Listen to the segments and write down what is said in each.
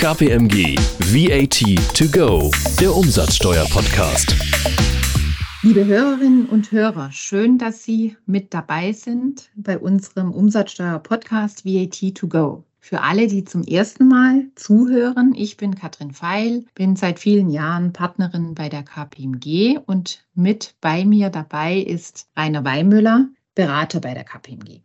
KPMG VAT to go, der Umsatzsteuer-Podcast. Liebe Hörerinnen und Hörer, schön, dass Sie mit dabei sind bei unserem Umsatzsteuer-Podcast VAT to go. Für alle, die zum ersten Mal zuhören, ich bin Katrin Feil, bin seit vielen Jahren Partnerin bei der KPMG und mit bei mir dabei ist Rainer Weimüller, Berater bei der KPMG.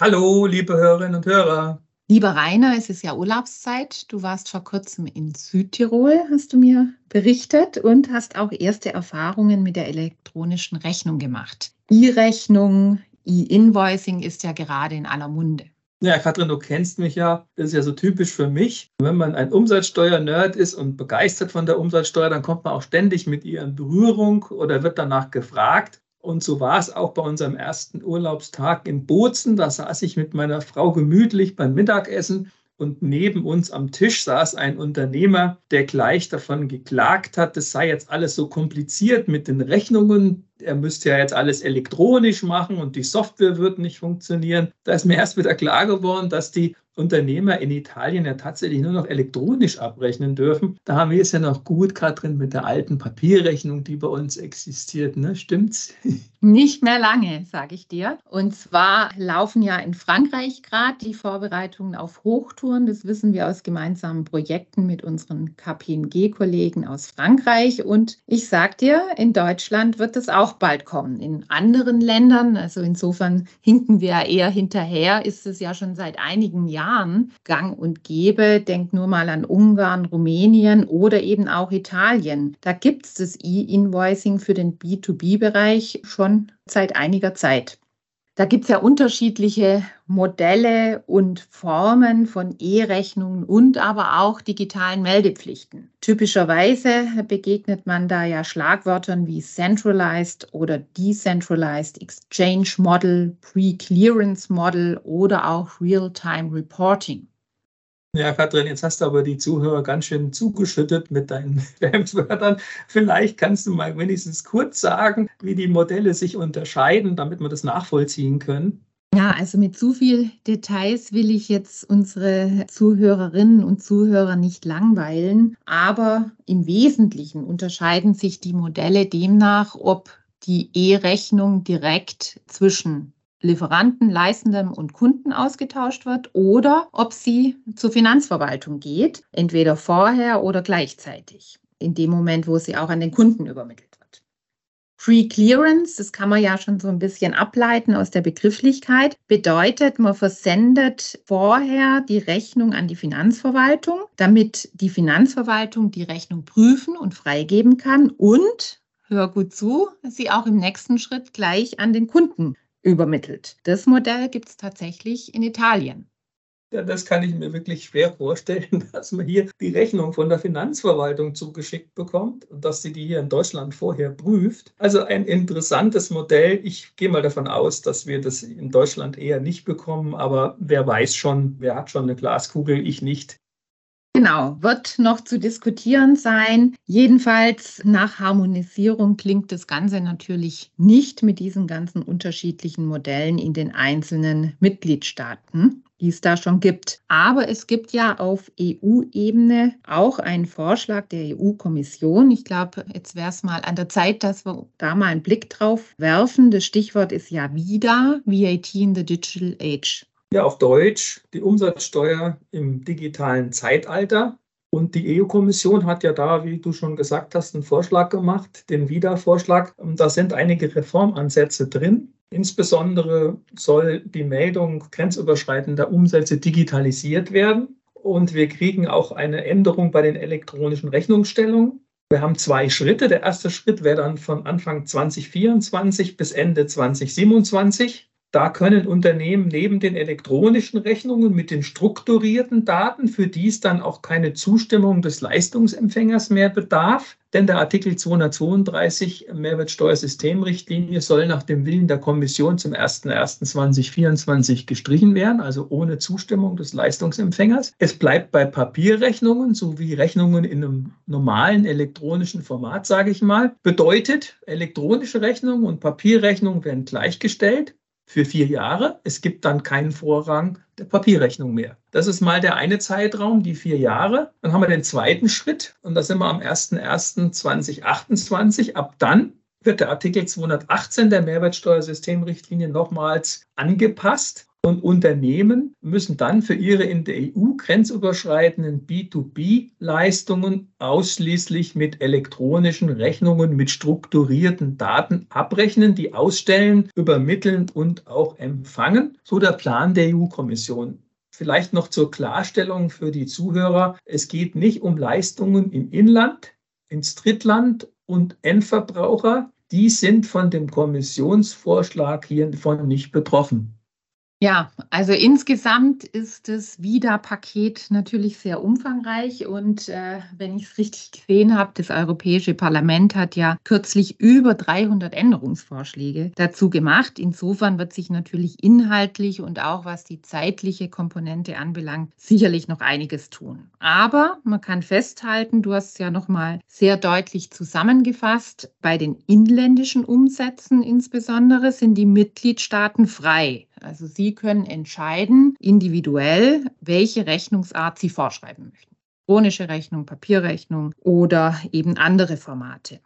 Hallo, liebe Hörerinnen und Hörer. Lieber Rainer, es ist ja Urlaubszeit. Du warst vor kurzem in Südtirol, hast du mir berichtet, und hast auch erste Erfahrungen mit der elektronischen Rechnung gemacht. E-Rechnung, E-Invoicing ist ja gerade in aller Munde. Ja, Katrin, du kennst mich ja. Das ist ja so typisch für mich. Wenn man ein Umsatzsteuer-Nerd ist und begeistert von der Umsatzsteuer, dann kommt man auch ständig mit ihr in Berührung oder wird danach gefragt. Und so war es auch bei unserem ersten Urlaubstag in Bozen. Da saß ich mit meiner Frau gemütlich beim Mittagessen und neben uns am Tisch saß ein Unternehmer, der gleich davon geklagt hat, das sei jetzt alles so kompliziert mit den Rechnungen. Er müsste ja jetzt alles elektronisch machen und die Software wird nicht funktionieren. Da ist mir erst wieder klar geworden, dass die Unternehmer in Italien ja tatsächlich nur noch elektronisch abrechnen dürfen. Da haben wir es ja noch gut, Katrin, mit der alten Papierrechnung, die bei uns existiert. Ne? Stimmt's? Nicht mehr lange, sage ich dir. Und zwar laufen ja in Frankreich gerade die Vorbereitungen auf Hochtouren. Das wissen wir aus gemeinsamen Projekten mit unseren KPMG-Kollegen aus Frankreich. Und ich sage dir, in Deutschland wird es auch bald kommen. In anderen Ländern, also insofern hinken wir eher hinterher, ist es ja schon seit einigen Jahren Jahren gang und gäbe. Denkt nur mal an Ungarn, Rumänien oder eben auch Italien. Da gibt es das E-Invoicing für den B2B-Bereich schon seit einiger Zeit. Da gibt es ja unterschiedliche Modelle und Formen von E-Rechnungen und aber auch digitalen Meldepflichten. Typischerweise begegnet man da ja Schlagwörtern wie Centralized oder Decentralized Exchange Model, Pre-Clearance Model oder auch Real-Time Reporting. Ja, Katrin, jetzt hast du aber die Zuhörer ganz schön zugeschüttet mit deinen Wörtern. Vielleicht kannst du mal wenigstens kurz sagen, wie die Modelle sich unterscheiden, damit wir das nachvollziehen können. Ja, also mit zu viel Details will ich jetzt unsere Zuhörerinnen und Zuhörer nicht langweilen, aber im Wesentlichen unterscheiden sich die Modelle demnach, ob die E-Rechnung direkt zwischen Lieferanten, Leistendem und Kunden ausgetauscht wird oder ob sie zur Finanzverwaltung geht, entweder vorher oder gleichzeitig, in dem Moment, wo sie auch an den Kunden übermittelt wird. Free Clearance, das kann man ja schon so ein bisschen ableiten aus der Begrifflichkeit, bedeutet, man versendet vorher die Rechnung an die Finanzverwaltung, damit die Finanzverwaltung die Rechnung prüfen und freigeben kann und hör gut zu, sie auch im nächsten Schritt gleich an den Kunden übermittelt. Das Modell gibt es tatsächlich in Italien. Ja, das kann ich mir wirklich schwer vorstellen, dass man hier die Rechnung von der Finanzverwaltung zugeschickt bekommt und dass sie die hier in Deutschland vorher prüft. Also ein interessantes Modell. Ich gehe mal davon aus, dass wir das in Deutschland eher nicht bekommen, aber wer weiß schon, wer hat schon eine Glaskugel, ich nicht. Genau, wird noch zu diskutieren sein. Jedenfalls nach Harmonisierung klingt das Ganze natürlich nicht mit diesen ganzen unterschiedlichen Modellen in den einzelnen Mitgliedstaaten die es da schon gibt. Aber es gibt ja auf EU-Ebene auch einen Vorschlag der EU-Kommission. Ich glaube, jetzt wäre es mal an der Zeit, dass wir da mal einen Blick drauf werfen. Das Stichwort ist ja wieder VAT in the Digital Age. Ja, auf Deutsch die Umsatzsteuer im digitalen Zeitalter. Und die EU-Kommission hat ja da, wie du schon gesagt hast, einen Vorschlag gemacht, den WIDA-Vorschlag. Da sind einige Reformansätze drin. Insbesondere soll die Meldung grenzüberschreitender Umsätze digitalisiert werden. Und wir kriegen auch eine Änderung bei den elektronischen Rechnungsstellungen. Wir haben zwei Schritte. Der erste Schritt wäre dann von Anfang 2024 bis Ende 2027. Da können Unternehmen neben den elektronischen Rechnungen mit den strukturierten Daten, für die es dann auch keine Zustimmung des Leistungsempfängers mehr bedarf, denn der Artikel 232 Mehrwertsteuersystemrichtlinie soll nach dem Willen der Kommission zum 01.01.2024 gestrichen werden, also ohne Zustimmung des Leistungsempfängers. Es bleibt bei Papierrechnungen sowie Rechnungen in einem normalen elektronischen Format, sage ich mal. Bedeutet, elektronische Rechnungen und Papierrechnungen werden gleichgestellt. Für vier Jahre. Es gibt dann keinen Vorrang der Papierrechnung mehr. Das ist mal der eine Zeitraum, die vier Jahre. Dann haben wir den zweiten Schritt und da sind wir am 01.01.2028. Ab dann wird der Artikel 218 der Mehrwertsteuersystemrichtlinie nochmals angepasst. Und Unternehmen müssen dann für ihre in der EU grenzüberschreitenden B2B-Leistungen ausschließlich mit elektronischen Rechnungen mit strukturierten Daten abrechnen, die ausstellen, übermitteln und auch empfangen. So der Plan der EU-Kommission. Vielleicht noch zur Klarstellung für die Zuhörer. Es geht nicht um Leistungen im Inland, ins Drittland und Endverbraucher. Die sind von dem Kommissionsvorschlag hiervon nicht betroffen. Ja, also insgesamt ist das WIDA-Paket natürlich sehr umfangreich und äh, wenn ich es richtig gesehen habe, das Europäische Parlament hat ja kürzlich über 300 Änderungsvorschläge dazu gemacht. Insofern wird sich natürlich inhaltlich und auch was die zeitliche Komponente anbelangt, sicherlich noch einiges tun. Aber man kann festhalten, du hast es ja nochmal sehr deutlich zusammengefasst, bei den inländischen Umsätzen insbesondere sind die Mitgliedstaaten frei also Sie können entscheiden, individuell, welche Rechnungsart Sie vorschreiben möchten. Chronische Rechnung, Papierrechnung oder eben andere Formate.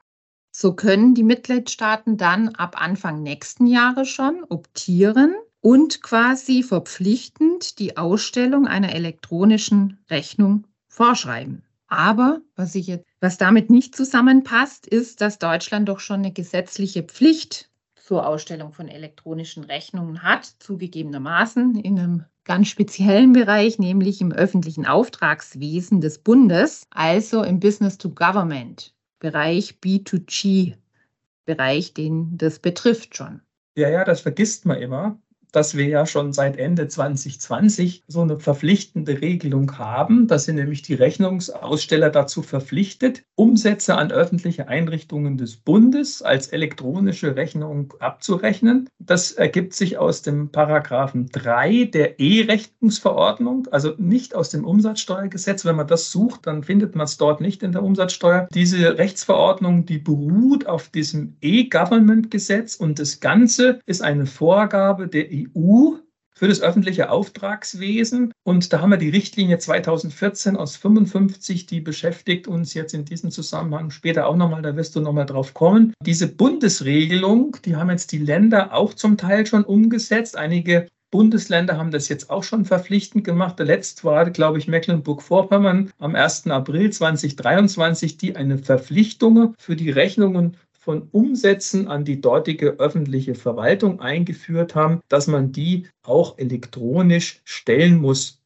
So können die Mitgliedstaaten dann ab Anfang nächsten Jahres schon optieren und quasi verpflichtend die Ausstellung einer elektronischen Rechnung vorschreiben. Aber was ich jetzt, was damit nicht zusammenpasst, ist, dass Deutschland doch schon eine gesetzliche Pflicht zur Ausstellung von elektronischen Rechnungen hat, zugegebenermaßen in einem ganz speziellen Bereich, nämlich im öffentlichen Auftragswesen des Bundes, also im Business-to-Government-Bereich, B2G-Bereich, den das betrifft schon. Ja, ja, das vergisst man immer dass wir ja schon seit Ende 2020 so eine verpflichtende Regelung haben. Da sind nämlich die Rechnungsaussteller dazu verpflichtet, Umsätze an öffentliche Einrichtungen des Bundes als elektronische Rechnung abzurechnen. Das ergibt sich aus dem Paragraphen 3 der E-Rechnungsverordnung, also nicht aus dem Umsatzsteuergesetz. Wenn man das sucht, dann findet man es dort nicht in der Umsatzsteuer. Diese Rechtsverordnung, die beruht auf diesem E-Government-Gesetz und das Ganze ist eine Vorgabe der EU EU für das öffentliche Auftragswesen. Und da haben wir die Richtlinie 2014 aus 55, die beschäftigt uns jetzt in diesem Zusammenhang später auch nochmal, da wirst du nochmal drauf kommen. Diese Bundesregelung, die haben jetzt die Länder auch zum Teil schon umgesetzt. Einige Bundesländer haben das jetzt auch schon verpflichtend gemacht. Der letzte war, glaube ich, Mecklenburg-Vorpommern am 1. April 2023, die eine Verpflichtung für die Rechnungen von Umsätzen an die dortige öffentliche Verwaltung eingeführt haben, dass man die auch elektronisch stellen muss.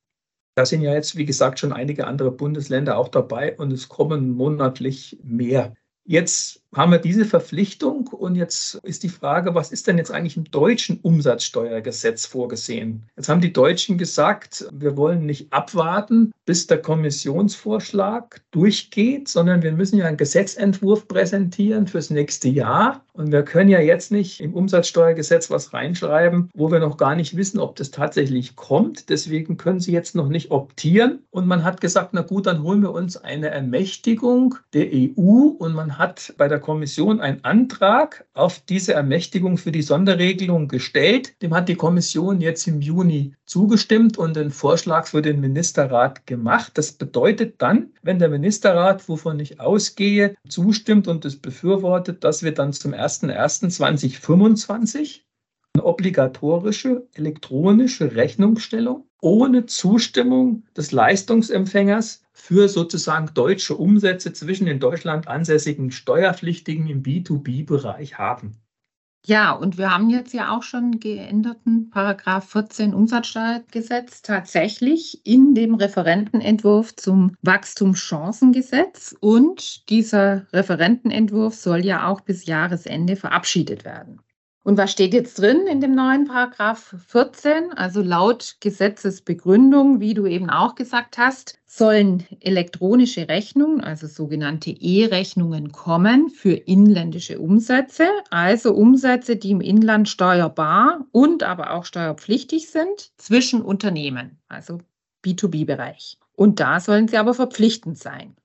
Da sind ja jetzt, wie gesagt, schon einige andere Bundesländer auch dabei und es kommen monatlich mehr. Jetzt haben wir diese Verpflichtung und jetzt ist die Frage, was ist denn jetzt eigentlich im deutschen Umsatzsteuergesetz vorgesehen? Jetzt haben die Deutschen gesagt, wir wollen nicht abwarten, bis der Kommissionsvorschlag durchgeht, sondern wir müssen ja einen Gesetzentwurf präsentieren fürs nächste Jahr. Und wir können ja jetzt nicht im Umsatzsteuergesetz was reinschreiben, wo wir noch gar nicht wissen, ob das tatsächlich kommt. Deswegen können sie jetzt noch nicht optieren. Und man hat gesagt, na gut, dann holen wir uns eine Ermächtigung der EU. Und man hat bei der Kommission einen Antrag auf diese Ermächtigung für die Sonderregelung gestellt. Dem hat die Kommission jetzt im Juni zugestimmt und den Vorschlag für den Ministerrat gemacht. Das bedeutet dann, wenn der Ministerrat, wovon ich ausgehe, zustimmt und es befürwortet, dass wir dann zum 01.01.2025 eine obligatorische elektronische Rechnungsstellung ohne Zustimmung des Leistungsempfängers für sozusagen deutsche Umsätze zwischen den Deutschland ansässigen Steuerpflichtigen im B2B-Bereich haben. Ja, und wir haben jetzt ja auch schon geänderten Paragraph 14 Umsatzsteuergesetz tatsächlich in dem Referentenentwurf zum Wachstumschancengesetz. Und dieser Referentenentwurf soll ja auch bis Jahresende verabschiedet werden. Und was steht jetzt drin in dem neuen Paragraph 14? Also laut Gesetzesbegründung, wie du eben auch gesagt hast, sollen elektronische Rechnungen, also sogenannte E-Rechnungen kommen für inländische Umsätze, also Umsätze, die im Inland steuerbar und aber auch steuerpflichtig sind zwischen Unternehmen, also B2B-Bereich. Und da sollen sie aber verpflichtend sein.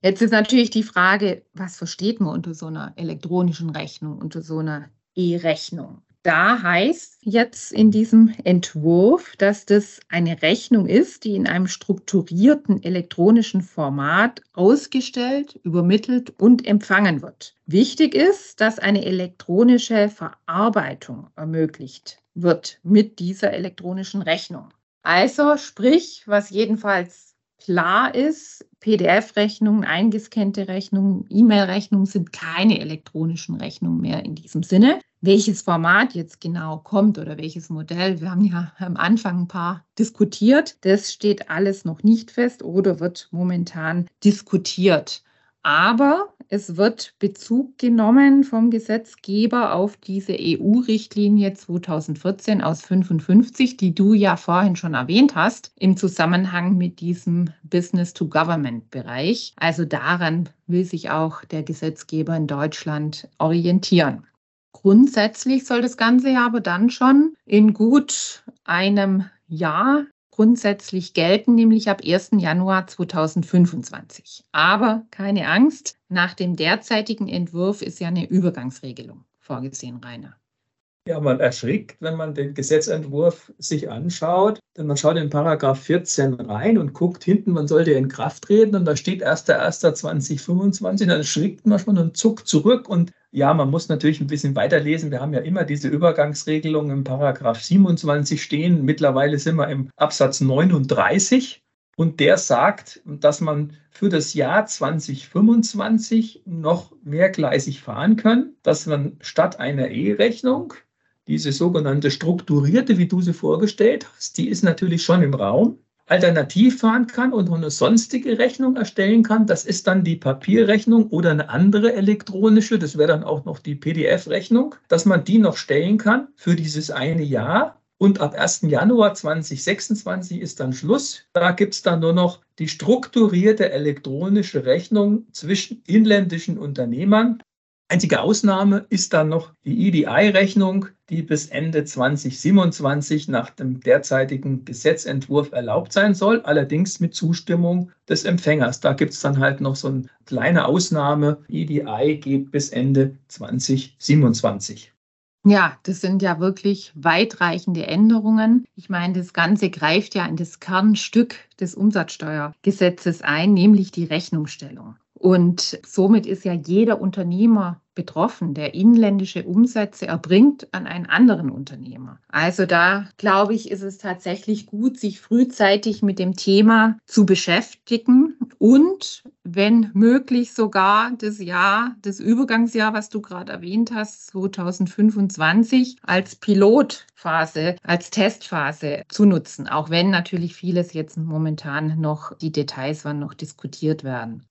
Jetzt ist natürlich die Frage, was versteht man unter so einer elektronischen Rechnung, unter so einer E-Rechnung. da heißt jetzt in diesem Entwurf, dass das eine Rechnung ist, die in einem strukturierten elektronischen Format ausgestellt, übermittelt und empfangen wird. Wichtig ist, dass eine elektronische Verarbeitung ermöglicht wird mit dieser elektronischen Rechnung. Also sprich, was jedenfalls klar ist, PDF-Rechnungen, eingescannte Rechnungen, E-Mail-Rechnungen sind keine elektronischen Rechnungen mehr in diesem Sinne. Welches Format jetzt genau kommt oder welches Modell, wir haben ja am Anfang ein paar diskutiert, das steht alles noch nicht fest oder wird momentan diskutiert. Aber es wird Bezug genommen vom Gesetzgeber auf diese EU-Richtlinie 2014 aus 55, die du ja vorhin schon erwähnt hast, im Zusammenhang mit diesem Business-to-Government-Bereich. Also daran will sich auch der Gesetzgeber in Deutschland orientieren. Grundsätzlich soll das Ganze ja aber dann schon in gut einem Jahr grundsätzlich gelten, nämlich ab 1. Januar 2025. Aber keine Angst, nach dem derzeitigen Entwurf ist ja eine Übergangsregelung vorgesehen, Rainer. Ja, man erschrickt, wenn man den Gesetzentwurf sich anschaut, denn man schaut in Paragraph 14 rein und guckt hinten, man sollte in Kraft treten und da steht 1.1.2025, dann erschrickt man schon und zuckt zurück und ja, man muss natürlich ein bisschen weiterlesen. Wir haben ja immer diese Übergangsregelung im Paragraph 27 stehen. Mittlerweile sind wir im Absatz 39 und der sagt, dass man für das Jahr 2025 noch mehrgleisig fahren kann, dass man statt einer E-Rechnung diese sogenannte strukturierte, wie du sie vorgestellt hast, die ist natürlich schon im Raum, alternativ fahren kann und eine sonstige Rechnung erstellen kann. Das ist dann die Papierrechnung oder eine andere elektronische, das wäre dann auch noch die PDF-Rechnung, dass man die noch stellen kann für dieses eine Jahr. Und ab 1. Januar 2026 ist dann Schluss. Da gibt es dann nur noch die strukturierte elektronische Rechnung zwischen inländischen Unternehmern Einzige Ausnahme ist dann noch die EDI-Rechnung, die bis Ende 2027 nach dem derzeitigen Gesetzentwurf erlaubt sein soll, allerdings mit Zustimmung des Empfängers. Da gibt es dann halt noch so eine kleine Ausnahme. EDI geht bis Ende 2027. Ja, das sind ja wirklich weitreichende Änderungen. Ich meine, das Ganze greift ja in das Kernstück des Umsatzsteuergesetzes ein, nämlich die Rechnungsstellung. Und somit ist ja jeder Unternehmer betroffen, der inländische Umsätze erbringt an einen anderen Unternehmer. Also da glaube ich, ist es tatsächlich gut, sich frühzeitig mit dem Thema zu beschäftigen und wenn möglich sogar das Jahr, das Übergangsjahr, was du gerade erwähnt hast, 2025 als Pilotphase, als Testphase zu nutzen, auch wenn natürlich vieles jetzt momentan noch, die Details waren noch diskutiert werden.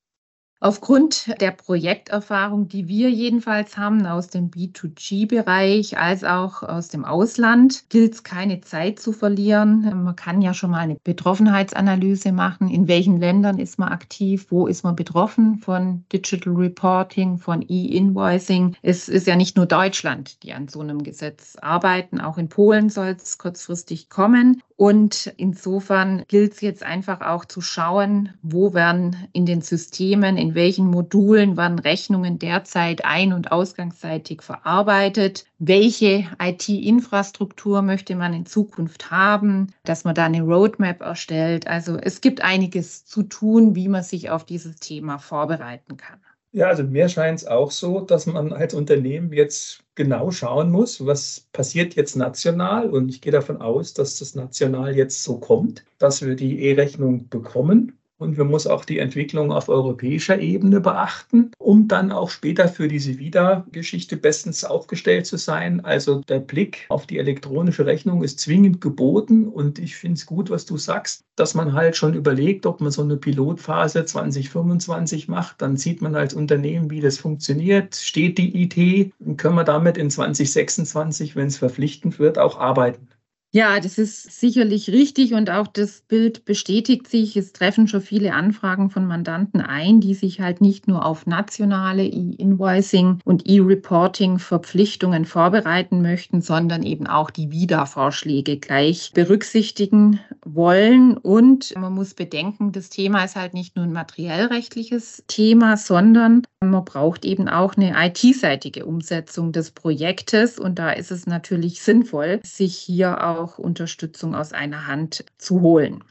Aufgrund der Projekterfahrung, die wir jedenfalls haben aus dem B2G-Bereich als auch aus dem Ausland, gilt es keine Zeit zu verlieren. Man kann ja schon mal eine Betroffenheitsanalyse machen. In welchen Ländern ist man aktiv? Wo ist man betroffen von Digital Reporting, von E-Invoicing? Es ist ja nicht nur Deutschland, die an so einem Gesetz arbeiten. Auch in Polen soll es kurzfristig kommen. Und insofern gilt es jetzt einfach auch zu schauen, wo werden in den Systemen, in welchen Modulen werden Rechnungen derzeit ein- und ausgangsseitig verarbeitet, welche IT-Infrastruktur möchte man in Zukunft haben, dass man da eine Roadmap erstellt. Also es gibt einiges zu tun, wie man sich auf dieses Thema vorbereiten kann. Ja, also mir scheint es auch so, dass man als Unternehmen jetzt genau schauen muss, was passiert jetzt national. Und ich gehe davon aus, dass das national jetzt so kommt, dass wir die E-Rechnung bekommen und man muss auch die Entwicklung auf europäischer Ebene beachten, um dann auch später für diese Wiedergeschichte bestens aufgestellt zu sein. Also der Blick auf die elektronische Rechnung ist zwingend geboten und ich finde es gut, was du sagst, dass man halt schon überlegt, ob man so eine Pilotphase 2025 macht. Dann sieht man als Unternehmen, wie das funktioniert. Steht die IT? Können wir damit in 2026, wenn es verpflichtend wird, auch arbeiten. Ja, das ist sicherlich richtig und auch das Bild bestätigt sich. Es treffen schon viele Anfragen von Mandanten ein, die sich halt nicht nur auf nationale E-Invoicing und E-Reporting-Verpflichtungen vorbereiten möchten, sondern eben auch die WIDA-Vorschläge gleich berücksichtigen wollen. Und man muss bedenken, das Thema ist halt nicht nur ein materiellrechtliches Thema, sondern man braucht eben auch eine IT-seitige Umsetzung des Projektes. Und da ist es natürlich sinnvoll, sich hier auch auch Unterstützung aus einer Hand zu holen.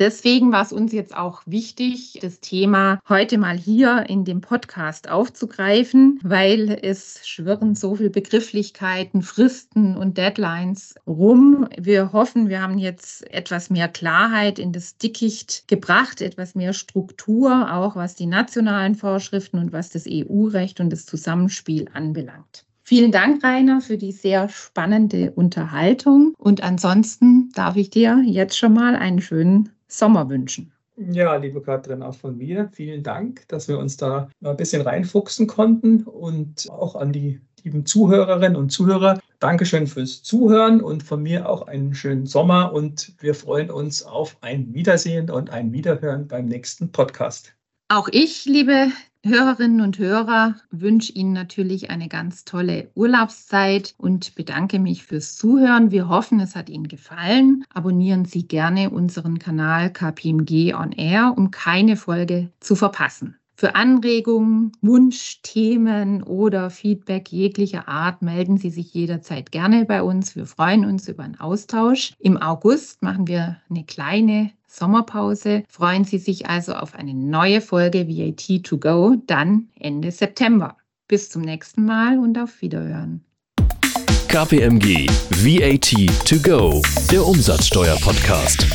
Deswegen war es uns jetzt auch wichtig, das Thema heute mal hier in dem Podcast aufzugreifen, weil es schwirren so viele Begrifflichkeiten, Fristen und Deadlines rum. Wir hoffen, wir haben jetzt etwas mehr Klarheit in das Dickicht gebracht, etwas mehr Struktur, auch was die nationalen Vorschriften und was das EU-Recht und das Zusammenspiel anbelangt. Vielen Dank, Rainer, für die sehr spannende Unterhaltung. Und ansonsten darf ich dir jetzt schon mal einen schönen Sommer wünschen. Ja, liebe Katrin, auch von mir vielen Dank, dass wir uns da ein bisschen reinfuchsen konnten und auch an die lieben Zuhörerinnen und Zuhörer. Dankeschön fürs Zuhören und von mir auch einen schönen Sommer und wir freuen uns auf ein Wiedersehen und ein Wiederhören beim nächsten Podcast. Auch ich, liebe Hörerinnen und Hörer, wünsche Ihnen natürlich eine ganz tolle Urlaubszeit und bedanke mich fürs Zuhören. Wir hoffen, es hat Ihnen gefallen. Abonnieren Sie gerne unseren Kanal KPMG On Air, um keine Folge zu verpassen. Für Anregungen, Wunschthemen oder Feedback jeglicher Art melden Sie sich jederzeit gerne bei uns. Wir freuen uns über einen Austausch. Im August machen wir eine kleine Sommerpause. Freuen Sie sich also auf eine neue Folge VAT to go, dann Ende September. Bis zum nächsten Mal und auf Wiederhören. KPMG VAT to go, der Umsatzsteuer-Podcast.